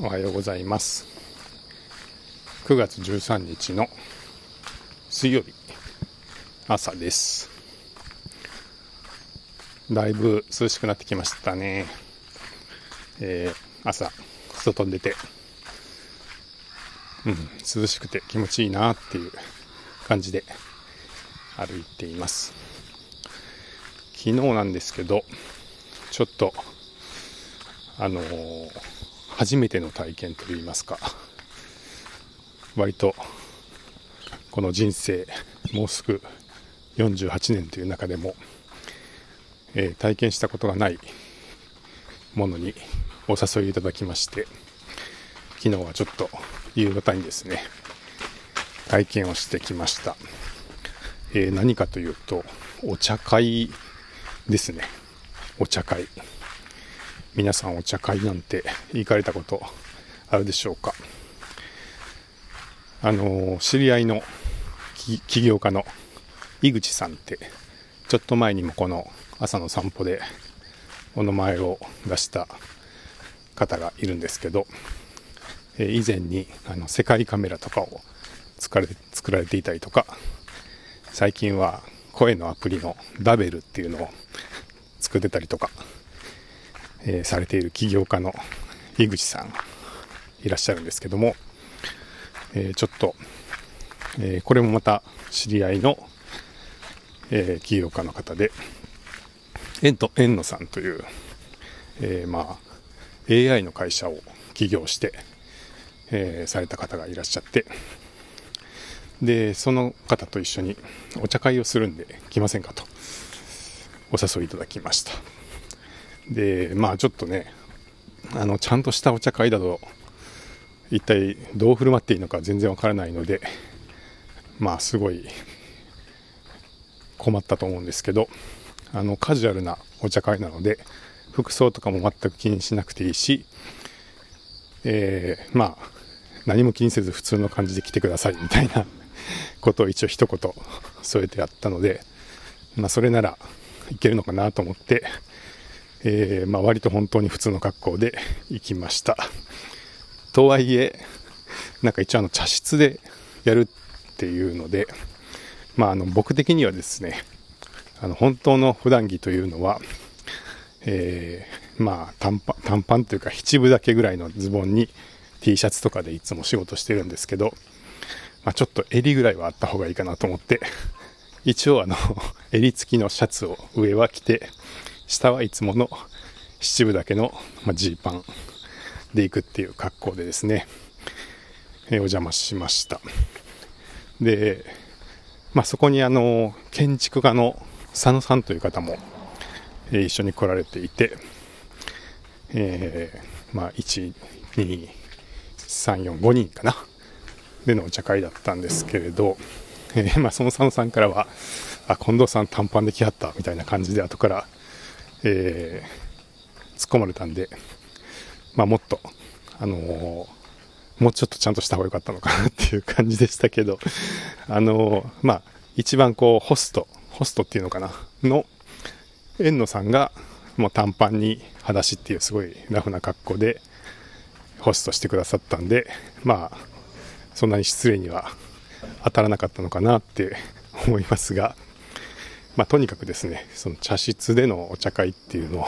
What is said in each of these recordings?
おはようございます。9月13日の水曜日朝です。だいぶ涼しくなってきましたね、えー、朝外に出て。うん涼しくて気持ちいいなっていう感じで歩いています。昨日なんですけどちょっとあのー、初めての体験といいますか割とこの人生もうすぐ48年という中でも、えー、体験したことがないものにお誘いいただきまして昨日はちょっと夕方にですね体験をしてきました、えー、何かというとお茶会ですね。お茶会。皆さんお茶会なんて行かれたことあるでしょうか？あの知り合いの起業家の井口さんってちょっと前にもこの朝の散歩でお名前を出した方がいるんですけど、え以前にあの世界カメラとかを作れ作られていたりとか最近は声のアプリのダベルっていうのを作ってたりとかえー、されている起業家の井口さんいらっしゃるんですけども、えー、ちょっと、えー、これもまた知り合いの、え起業家の方で、エント、エンノさんという、えまあ、AI の会社を起業して、えされた方がいらっしゃって、で、その方と一緒にお茶会をするんで来ませんかとお誘いいただきました。で、まあちょっとね、あの、ちゃんとしたお茶会だと、一体どう振る舞っていいのか全然わからないので、まあすごい困ったと思うんですけど、あの、カジュアルなお茶会なので、服装とかも全く気にしなくていいし、えー、まあ、何も気にせず普通の感じで来てくださいみたいなことを一応一言添えてやったので、まあそれならいけるのかなと思って、えー、まあ、割と本当に普通の格好で行きました。とはいえ、なんか一応あの茶室でやるっていうので、まあ、あの僕的にはですね、あの本当の普段着というのは、えー、まあ短パン、短パンというか七分だけぐらいのズボンに T シャツとかでいつも仕事してるんですけど、まあ、ちょっと襟ぐらいはあった方がいいかなと思って、一応あの、襟付きのシャツを上は着て、下はいつもの七分だけのジーパンで行くっていう格好でですね、え、お邪魔しました。で、まあ、そこにあの、建築家の佐野さんという方も、え、一緒に来られていて、えー、まあ、1、2、3、4、5人かな、でのお茶会だったんですけれど、えー、まあ、その佐野さんからは、あ、近藤さん短パンで来はったみたいな感じで後からえー、突っ込まれたんで、まあ、もっと、あのー、もうちょっとちゃんとした方が良かったのかなっていう感じでしたけど、あのー、まあ、一番こう、ホスト、ホストっていうのかな、の、遠野さんが、もう短パンに裸足っていうすごいラフな格好で、ホストしてくださったんで、まあ、そんなに失礼には当たらなかったのかなって思いますが、まあ、とにかくですね、その茶室でのお茶会っていうのを、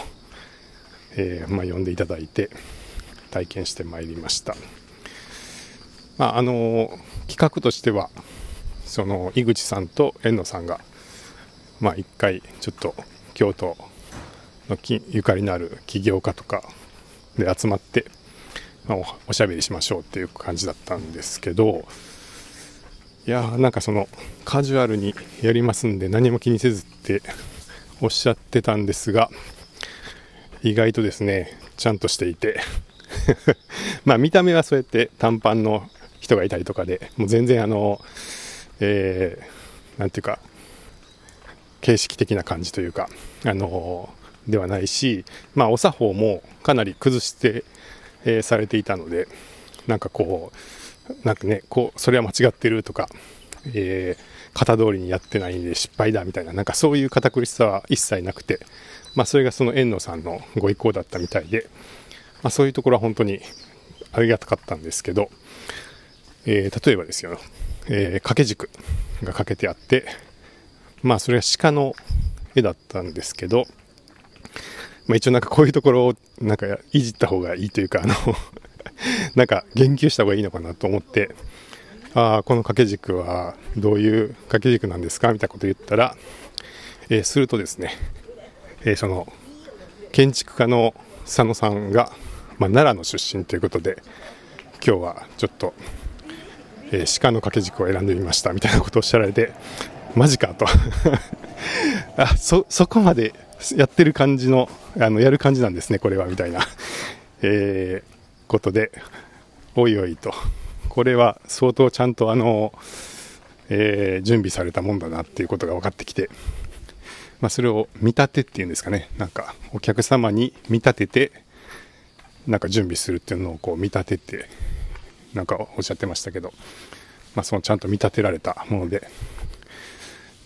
えー、まあ、呼んでいただいて、体験してまいりました。まあ、あの企画としては、その井口さんと遠野さんが、まあ、一回ちょっと京都のゆかりのある起業家とかで集まって、まあ、おしゃべりしましょうっていう感じだったんですけど、いやーなんかそのカジュアルにやりますんで何も気にせずっておっしゃってたんですが意外とですねちゃんとしていて。まあ見た目はそうやって短パンの人がいたりとかでもう全然あのえー、ていうか形式的な感じというかあのではないしまあお作法もかなり崩して、えー、されていたのでなんかこうなんかね、こう、それは間違ってるとか、えー、型通りにやってないんで失敗だみたいな、なんかそういう堅苦しさは一切なくて、まあそれがその遠野さんのご意向だったみたいで、まあそういうところは本当に、ありがたかったんですけど、えー、例えばですよ、えー、掛け軸がかけてあって、まあそれは鹿の絵だったんですけど、まあ一応なんかこういうところをなんかいじった方がいいというか、あの なんか言及した方がいいのかなと思って、ああ、この掛け軸はどういう掛け軸なんですかみたいなこと言ったら、えー、するとですね、えー、その建築家の佐野さんが、まあ、奈良の出身ということで今日はちょっと、えー、鹿の掛け軸を選んでみましたみたいなことをおっしゃられてマジかと。あそそこまでやってる感じのあのやる感じなんですねこれはみたいな、えー、ことでおいおいと。これは相当ちゃんとあの、えー、準備されたもんだなっていうことが分かってきて。まあ、それを見立てっていうんですかね。なんかお客様に見立ててなんか準備するっていうのをこう見立ててなんかおっしゃってましたけど、まあ、そのちゃんと見立てられたもので。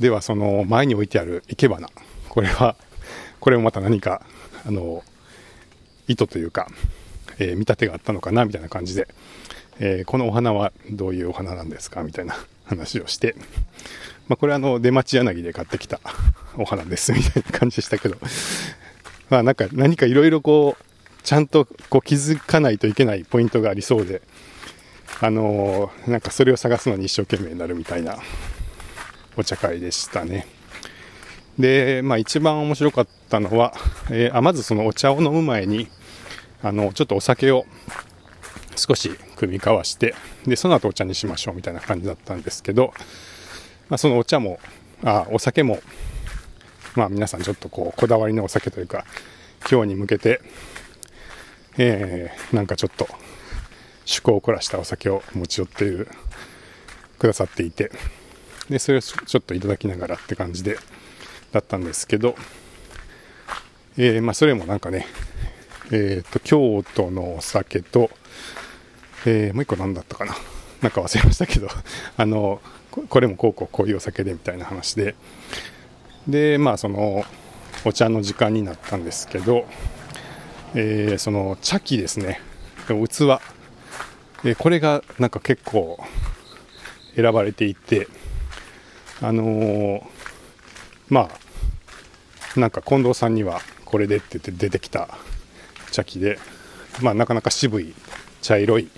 ではその前に置いてある生け花。これはこれもまた何かあの意図というか、えー、見立てがあったのかなみたいな感じで、えー、このお花はどういうお花なんですかみたいな 話をしてまあ、これはあの出町柳で買ってきたお花ですみたいな感じでしたけど、まあなんか何かいろいろこう、ちゃんとこう気づかないといけないポイントがありそうで、あのー、なんかそれを探すのに一生懸命になるみたいなお茶会でしたね。で、まあ一番面白かったのは、えー、あまずそのお茶を飲む前に、あの、ちょっとお酒を少し組み交わして、で、その後お茶にしましょうみたいな感じだったんですけど、まあ、そのお茶もあお酒も、まあ、皆さんちょっとこうこだわりのお酒というか今日に向けて、えー、なんかちょっと趣向を凝らしたお酒を持ち寄っているくださっていてでそれをちょっといただきながらって感じでだったんですけど、えー、まあ、それもなんかね、えーと、京都のお酒と、えー、もう一個何だったかな。なんか忘れましたけど あのこれもこうこうこういうお酒でみたいな話で。でまあそのお茶の時間になったんですけど、えー、その茶器ですね。器、えこれがなんか結構選ばれていてあのー、まあなんか近藤さんにはこれでって言って出てきた茶器でまあなかなか渋い茶色い、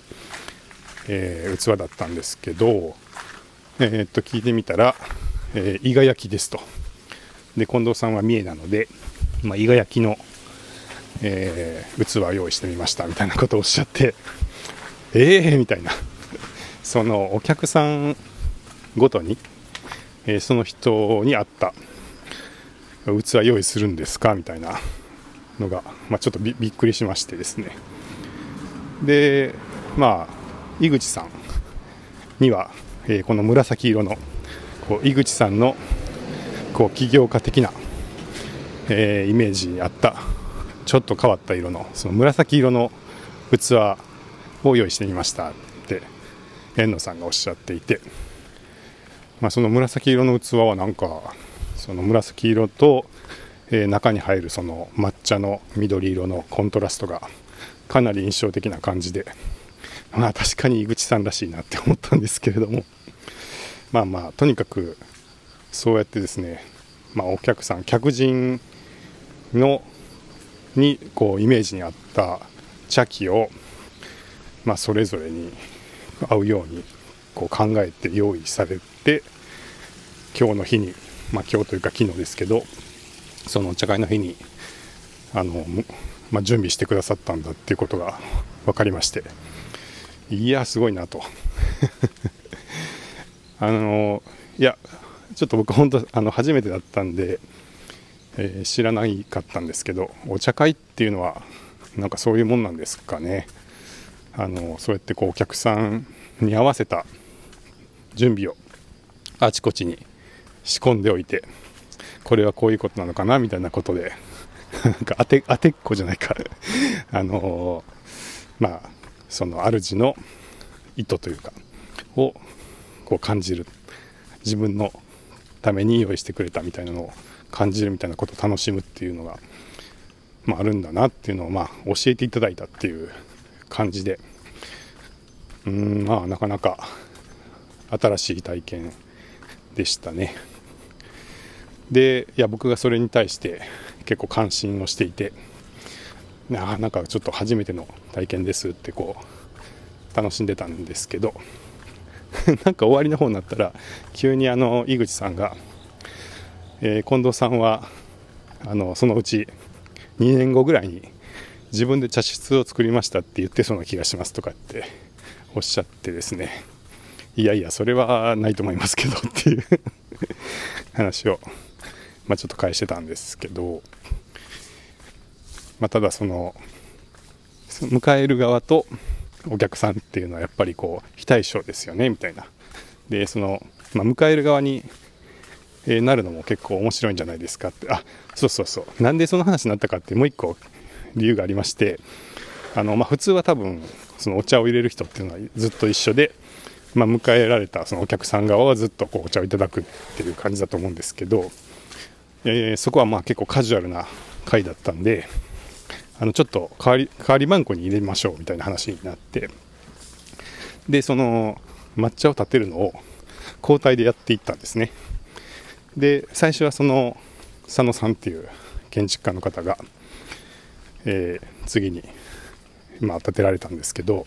えー、器だったんですけどえー、っと聞いてみたら、えー、伊賀焼きですと。で近藤さんは三重なので、まあ、伊賀焼きの、えー、器を用意してみましたみたいなことをおっしゃってええー、みたいな。そのお客さんごとに、えー、その人に合った器用意するんですかみたいな。のが、まあ、ちょっとびっくりしましてですね。でまあ井口さんにはえー、この紫色のこう井口さんのこう起業家的な、えー、イメージにあったちょっと変わった色のその紫色の器を用意してみましたって遠野さんがおっしゃっていて、まあ、その紫色の器はなんかその紫色と、えー、中に入るその抹茶の緑色のコントラストがかなり印象的な感じでまあ確かに井口さんらしいなって思ったんですけれども。まあまあとにかくそうやってですね、まあ、お客さん客人のにこうイメージに合った茶器を、まあ、それぞれに合うようにこう考えて用意されて今日の日に、まあ、今日というか昨日ですけどそのお茶会の日にあの、まあ、準備してくださったんだっていうことが 分かりまして。いやすごいなと あのいやちょっと僕本当あの初めてだったんで、えー、知らないかったんですけどお茶会っていうのはなんかそういうもんなんですかねあのそうやってこうお客さんに合わせた準備をあちこちに仕込んでおいてこれはこういうことなのかなみたいなことでなんか当て当てっこじゃないか。あのまあその主の意図というかをこう感じる。自分のために用意してくれたみたいなのを感じるみたいなことを楽しむっていうのが、まあ、あるんだなっていうのをまあ教えていただいたっていう感じで、うんまあなかなか新しい体験でしたね。でいや僕がそれに対して結構関心をしていてななんかちょっと初めての体験ですってこう楽しんでたんですけど なんか終わりの方になったら急にあの井口さんが、えー、近藤さんはあのそのうち2年後ぐらいに自分で茶室を作りましたって言ってそうな気がしますとかっておっしゃってですねいやいやそれはないと思いますけどっていう 話を、まあ、ちょっと返してたんですけど、まあ、ただその迎える側とお客さんっていうのはやっぱりこう非対称ですよねみたいな。でその、まあ、迎える側に、えなるのも結構面白いんじゃないですかって。あそうそうそう。なんでその話になったかってもう一個理由がありましてあの、まあ、普通は多分そのお茶を入れる人っていうのはずっと一緒で、まあ、迎えられたそのお客さん側はずっとこうお茶をいただくっていう感じだと思うんですけど、えー、そこはまあ結構カジュアルな回だったんであのちょっと代わり代わり番号に入れましょうみたいな話になってでその抹茶を立てるのを交代でやっていったんですね。で最初はその佐野さんっていう建築家の方が、えー、次に、まあ、建てられたんですけど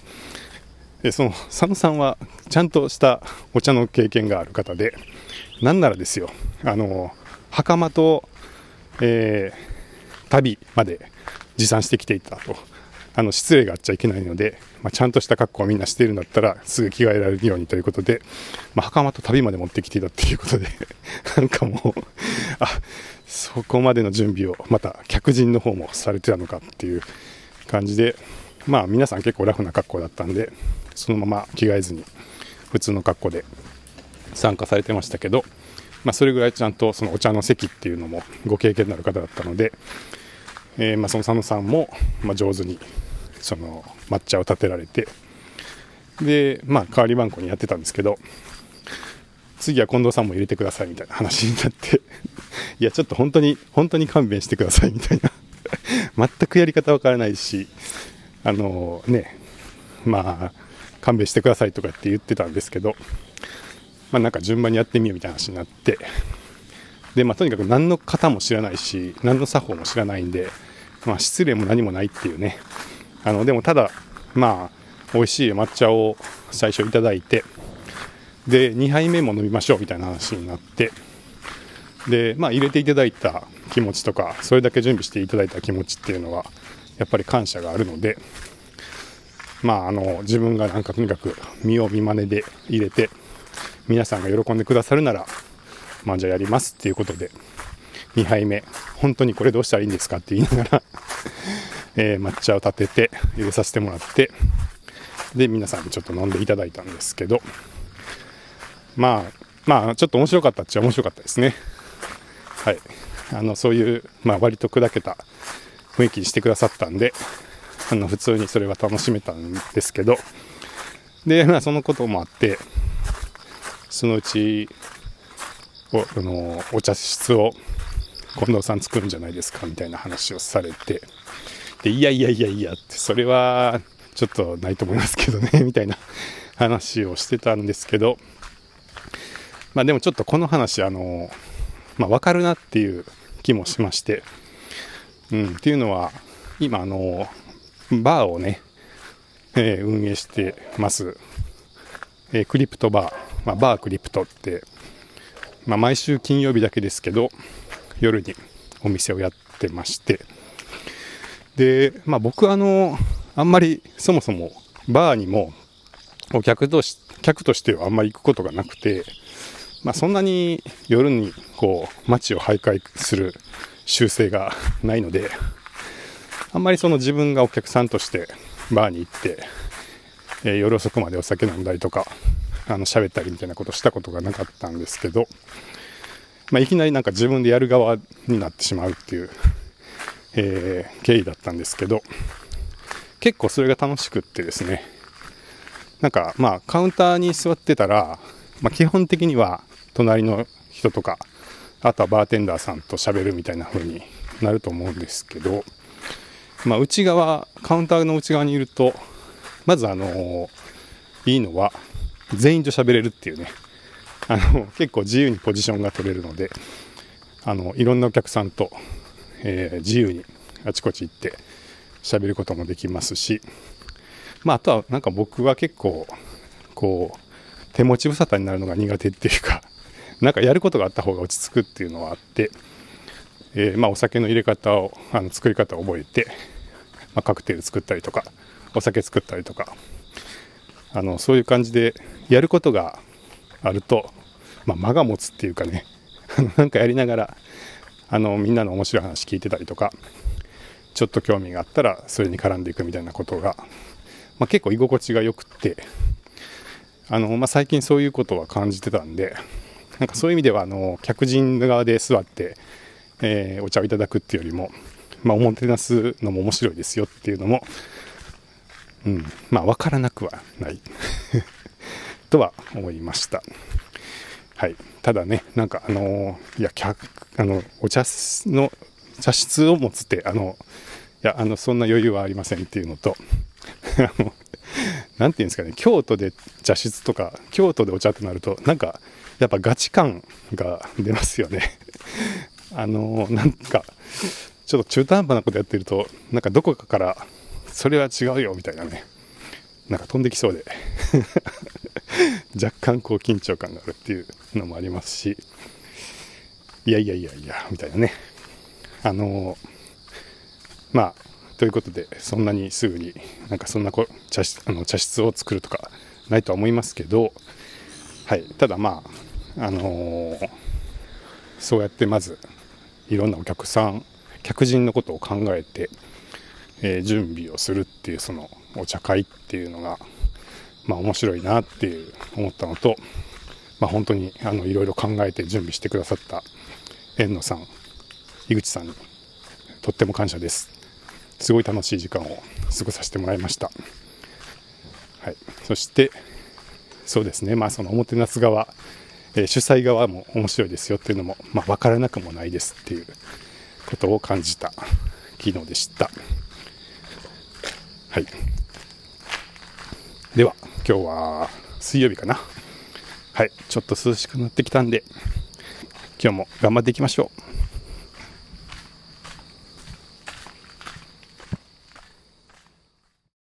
でその佐野さんはちゃんとしたお茶の経験がある方でなんならですよあの袴と、えー、旅まで持参してきていたと。あの失礼があっちゃいけないので、まあ、ちゃんとした格好をみんなしているんだったらすぐ着替えられるようにということで、まあ、袴と旅まで持ってきていたっていうことでなんかもうあそこまでの準備をまた客人の方もされてたのかっていう感じでまあ皆さん結構ラフな格好だったんでそのまま着替えずに普通の格好で参加されてましたけど、まあ、それぐらいちゃんとそのお茶の席っていうのもご経験のある方だったのでえー、まあ、その佐野さんも、まあ、上手にその抹茶を立てられてで、まあ、代わり番号にやってたんですけど次は近藤さんも入れてくださいみたいな話になって いやちょっと本当に本当に勘弁してくださいみたいな 全くやり方わからないしあのねまあ勘弁してくださいとかって言ってたんですけどまあなんか順番にやってみようみたいな話になって。でまあとにかく何の型も知らないし何の作法も知らないんでまあ、失礼も何もないっていうね。あのでもただまあ美味しい抹茶を最初いただいてで2杯目も飲みましょうみたいな話になってでまあ入れていただいた気持ちとかそれだけ準備していただいた気持ちっていうのはやっぱり感謝があるのでまああの自分がなんかとにかく見よう見まねで入れて皆さんが喜んでくださるならまあじゃあやりますっていうことで。2杯目、本当にこれどうしたらいいんですかって言いながら え、抹茶を立てて入れさせてもらって、で、皆さんにちょっと飲んでいただいたんですけど、まあ、まあ、ちょっと面白かったっちゃ面白かったですね。はい。あの、そういう、まあ、割と砕けた雰囲気にしてくださったんで、あの、普通にそれは楽しめたんですけど、で、まあ、そのこともあって、そのうち、おあのお茶室を近藤さん作るんじゃないですかみたいな話をされてでいやいやいやいやってそれはちょっとないと思いますけどね みたいな話をしてたんですけどまあでもちょっとこの話あのまあ分かるなっていう気もしましてうんっていうのは今あのバーをね、えー、運営してます、えー、クリプトバー、まあ、バークリプトって、まあ、毎週金曜日だけですけど夜にお店をやってまして。で、まあ、僕あのあんまりそもそもバーにもお客とし客としてはあんまり行くことがなくて、まあ、そんなに夜にこう街を徘徊する習性がないのであんまりその自分がお客さんとしてバーに行って、え、夜遅くまでお酒飲んだりとかあの喋ったりみたいなことしたことがなかったんですけどまあ、いきなりなんか自分でやる側になってしまうっていう、えー、経緯だったんですけど、結構それが楽しくってですね、なんかまあカウンターに座ってたら、まあ、基本的には隣の人とか、あとはバーテンダーさんと喋るみたいな風になると思うんですけど、まあ、内側、カウンターの内側にいると、まずあのいいのは全員と喋れるっていうね。あの結構自由にポジションが取れるのであのいろんなお客さんと、えー、自由にあちこち行って喋ることもできますし、まあ、あとはなんか僕は結構こう手持ち無沙汰になるのが苦手っていうか なんかやることがあった方が落ち着くっていうのはあって、えー、まあ、お酒の入れ方をあの作り方を覚えて、まあ、カクテル作ったりとかお酒作ったりとか。あのそういう感じでやることがあると、まあ、間が持つっていうかね。なんかやりながらあのみんなの面白い話聞いてたりとかちょっと興味があったらそれに絡んでいくみたいなことが、まあ、結構居心地が良くってあの、まあ、最近そういうことは感じてたんでなんかそういう意味ではあの客人側で座って、えー、お茶をいただくっていうよりも、まあ、おもてなすのも面白いですよっていうのも、うん、まあ分からなくはない。とは思いました。はい、ただね、なんかあのいや客あのお茶の茶室を持つってあのいやあのそんな余裕はありませんっていうのと あの何て言うんですかね京都で茶室とか京都でお茶となるとなんかやっぱガチ感が出ますよね。あのなんかちょっと中途半端なことやってるとなんかどこかからそれは違うよみたいなね。なんか飛んできそうで。若干こう緊張感があるっていうのもありますし。いやいやいやいやみたいなね。あのまあということでそんなにすぐになんかそんなこ茶室あの茶室を作るとかないとは思いますけどはい。ただまああのー、そうやってまずいろんなお客さん客人のことを考えて、えー、準備をするっていうそのお茶会っていうのがまあ面白いなっていう思ったのと、まあ、本当にあのいろいろ考えて準備してくださった遠野さん井口さんにとっても感謝です。すごい楽しい時間を過ごさせてもらいました、はい、そしてそうですね。まあそのおもてなす側、えー、主催側も面白いですよっていうのも、まあ、分からなくもないですっていうことを感じた昨日でした。はい。では今日は水曜日かな。はい。ちょっと涼しくなってきたんで今日も頑張っていきましょう。